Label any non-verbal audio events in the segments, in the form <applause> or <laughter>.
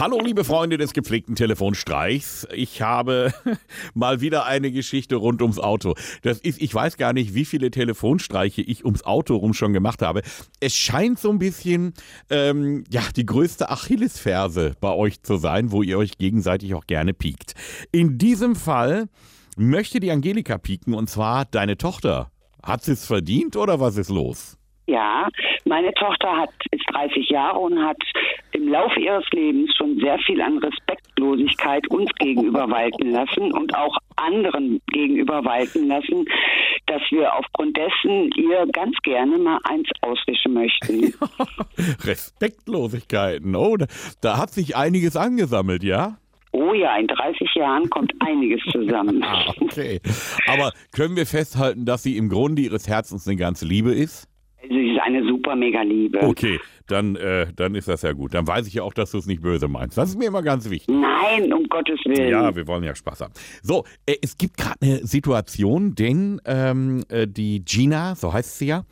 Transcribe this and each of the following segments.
Hallo, liebe Freunde des gepflegten Telefonstreichs. Ich habe <laughs> mal wieder eine Geschichte rund ums Auto. Das ist, ich weiß gar nicht, wie viele Telefonstreiche ich ums Auto rum schon gemacht habe. Es scheint so ein bisschen, ähm, ja, die größte Achillesferse bei euch zu sein, wo ihr euch gegenseitig auch gerne piekt. In diesem Fall möchte die Angelika pieken und zwar deine Tochter. Hat sie es verdient oder was ist los? Ja, meine Tochter hat, ist 30 Jahre und hat im Laufe ihres Lebens schon sehr viel an Respektlosigkeit uns gegenüber <laughs> walten lassen und auch anderen gegenüber walten lassen, dass wir aufgrund dessen ihr ganz gerne mal eins auswischen möchten. <laughs> Respektlosigkeiten, oh, da, da hat sich einiges angesammelt, ja? Oh ja, in 30 Jahren kommt einiges zusammen. <laughs> Ah, okay. Aber können wir festhalten, dass sie im Grunde ihres Herzens eine ganze Liebe ist? Sie ist eine super mega Liebe. Okay, dann, äh, dann ist das ja gut. Dann weiß ich ja auch, dass du es nicht böse meinst. Das ist mir immer ganz wichtig. Nein, um Gottes Willen. Ja, wir wollen ja Spaß haben. So, äh, es gibt gerade eine Situation, denn ähm, äh, die Gina, so heißt sie ja,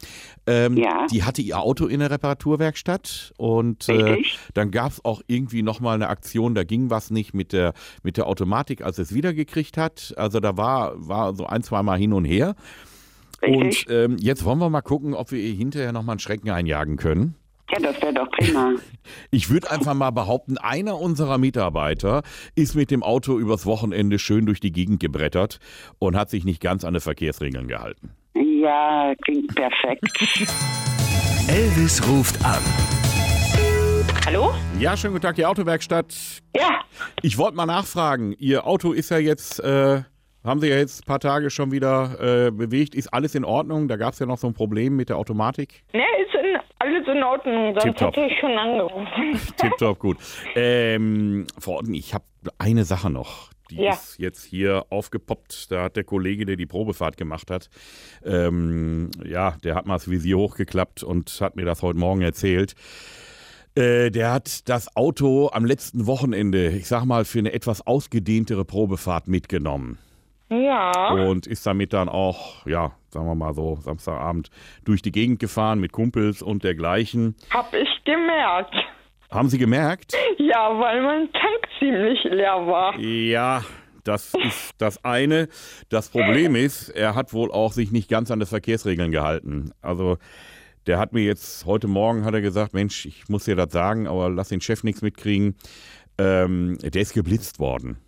ähm, Ja. die hatte ihr Auto in der Reparaturwerkstatt und äh, dann gab es auch irgendwie nochmal eine Aktion, da ging was nicht mit der, mit der Automatik, als es wiedergekriegt hat. Also da war, war so ein, zwei Mal hin und her. Richtig. Und ähm, jetzt wollen wir mal gucken, ob wir ihr hinterher nochmal einen Schrecken einjagen können. ja, das wäre doch prima. <laughs> Ich würde einfach mal behaupten, einer unserer Mitarbeiter ist mit dem Auto übers Wochenende schön durch die Gegend gebrettert und hat sich nicht ganz an die Verkehrsregeln gehalten. Ja, klingt perfekt. <laughs> Elvis ruft an. Hallo? Ja, schönen guten Tag, die Autowerkstatt. Ja, Ich wollte mal nachfragen, Ihr Auto ist ja jetzt, äh, haben Sie ja jetzt ein paar Tage schon wieder äh, bewegt. Ist alles in Ordnung? Da gab es ja noch so ein Problem mit der Automatik. ne, ist in, alles in Ordnung. Sonst Tipptopp. hätte ich schon angerufen. <laughs> Tipptopp, gut. Ähm, Frau Otten, ich habe eine Sache noch. Die Ja. ist jetzt hier aufgepoppt. Da hat der Kollege, der die Probefahrt gemacht hat, ähm, ja, der hat mal das Visier hochgeklappt und hat mir das heute Morgen erzählt. Äh, der hat das Auto am letzten Wochenende, ich sag mal, für eine etwas ausgedehntere Probefahrt mitgenommen. Ja, Und ist damit dann auch, ja, sagen wir mal so, Samstagabend durch die Gegend gefahren mit Kumpels und dergleichen. hab ich gemerkt. Haben Sie gemerkt? Ja, weil mein Tank ziemlich leer war. Ja, das ist das eine. Das Problem ist, er hat wohl auch sich nicht ganz an die Verkehrsregeln gehalten. Also der hat mir jetzt, heute Morgen hat er gesagt, Mensch, ich muss dir das sagen, aber lass den Chef nichts mitkriegen. Ähm, der ist geblitzt worden.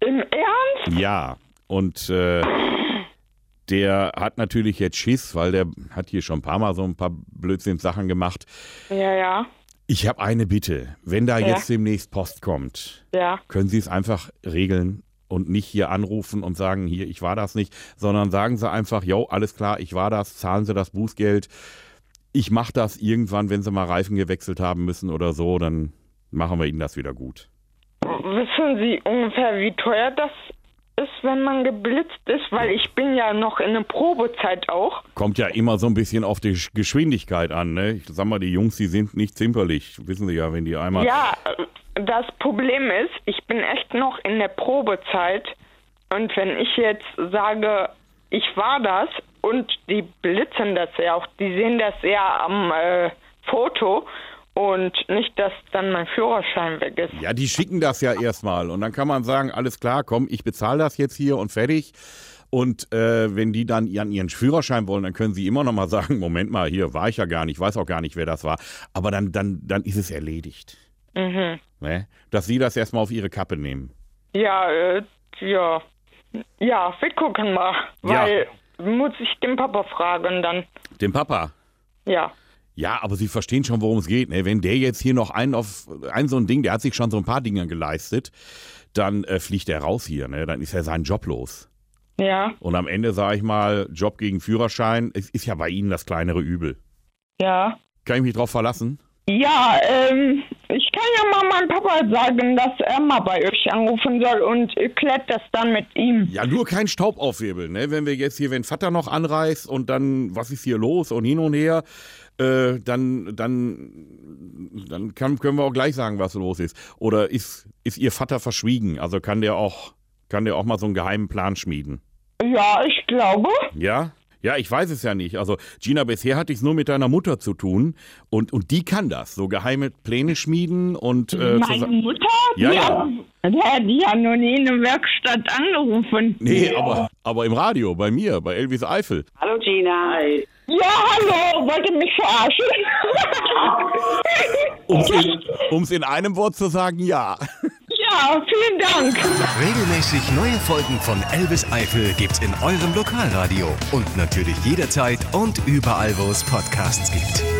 Im Ernst? Ja, und äh, der hat natürlich jetzt Schiss, weil der hat hier schon ein paar Mal so ein paar Blödsinnssachen gemacht. Ja, ja, Ich habe eine Bitte. Wenn da Ja. jetzt demnächst Post kommt, ja. können Sie es einfach regeln und nicht hier anrufen und sagen, hier, ich war das nicht, sondern sagen Sie einfach, jo, alles klar, ich war das, zahlen Sie das Bußgeld. Ich mache das irgendwann, wenn Sie mal Reifen gewechselt haben müssen oder so, dann machen wir Ihnen das wieder gut. Wissen Sie ungefähr, wie teuer das ist, wenn man geblitzt ist? Weil ich bin ja noch in der Probezeit auch. Kommt ja immer so ein bisschen auf die Sch- Geschwindigkeit an, ne? Ich sag mal, die Jungs, die sind nicht zimperlich. Wissen Sie ja, wenn die einmal. Ja, das Problem ist, ich bin echt noch in der Probezeit. Und wenn ich jetzt sage, ich war das und die blitzen das ja auch, die sehen das ja am äh, Foto und nicht, dass dann mein Führerschein weg ist. Ja, die schicken das ja erstmal und dann kann man sagen, alles klar, komm, ich bezahle das jetzt hier und fertig. Und äh, wenn die dann ihren, ihren Führerschein wollen, dann können sie immer noch mal <laughs> sagen, Moment mal, hier war ich ja gar nicht, weiß auch gar nicht, wer das war. Aber dann, dann, dann ist es erledigt. Mhm. Ne? Dass sie das erstmal auf ihre Kappe nehmen. Ja, äh, ja. Ja, wir gucken mal. Ja. Weil muss ich den Papa fragen dann. Dem Papa. Ja. Ja, aber Sie verstehen schon, worum es geht. Ne? Wenn der jetzt hier noch einen auf ein so ein Ding, der hat sich schon so ein paar Dinge geleistet, dann äh, fliegt er raus hier. Ne? Dann ist er seinen Job los. Ja, Und am Ende sage ich mal, Job gegen Führerschein, es ist ja bei Ihnen das kleinere Übel. ja. Kann ich mich drauf verlassen? Ja, ähm, ich kann ja mal meinem Papa sagen, dass er mal bei euch anrufen soll und ihr klärt das dann mit ihm. Ja, nur kein Staub aufwirbeln, ne? Wenn wir jetzt hier, wenn Vater noch anreist und dann, was ist hier los und hin und her, äh, dann, dann, dann kann, können wir auch gleich sagen, was los ist. Oder ist, ist Ihr Vater verschwiegen? Also kann der auch, kann der auch mal so einen geheimen Plan schmieden? Ja, ich glaube. Ja? Ja, ich weiß es ja nicht. Also, Gina, bisher hatte ich es nur mit deiner Mutter zu tun. Und, und die kann das. So geheime Pläne schmieden und. Äh, Meine Mutter? Ja, die ja. Hat, ja, die hat noch nie in der Werkstatt angerufen. Nee, aber, aber im Radio, bei mir, bei Elvis Eifel. Hallo Gina. Ja, hallo, wollte mich verarschen? <laughs> Um's in, um's in einem Wort zu sagen, ja. Ja, vielen Dank. Regelmäßig neue Folgen von Elvis Eifel gibt's in eurem Lokalradio und natürlich jederzeit und überall, wo es Podcasts gibt.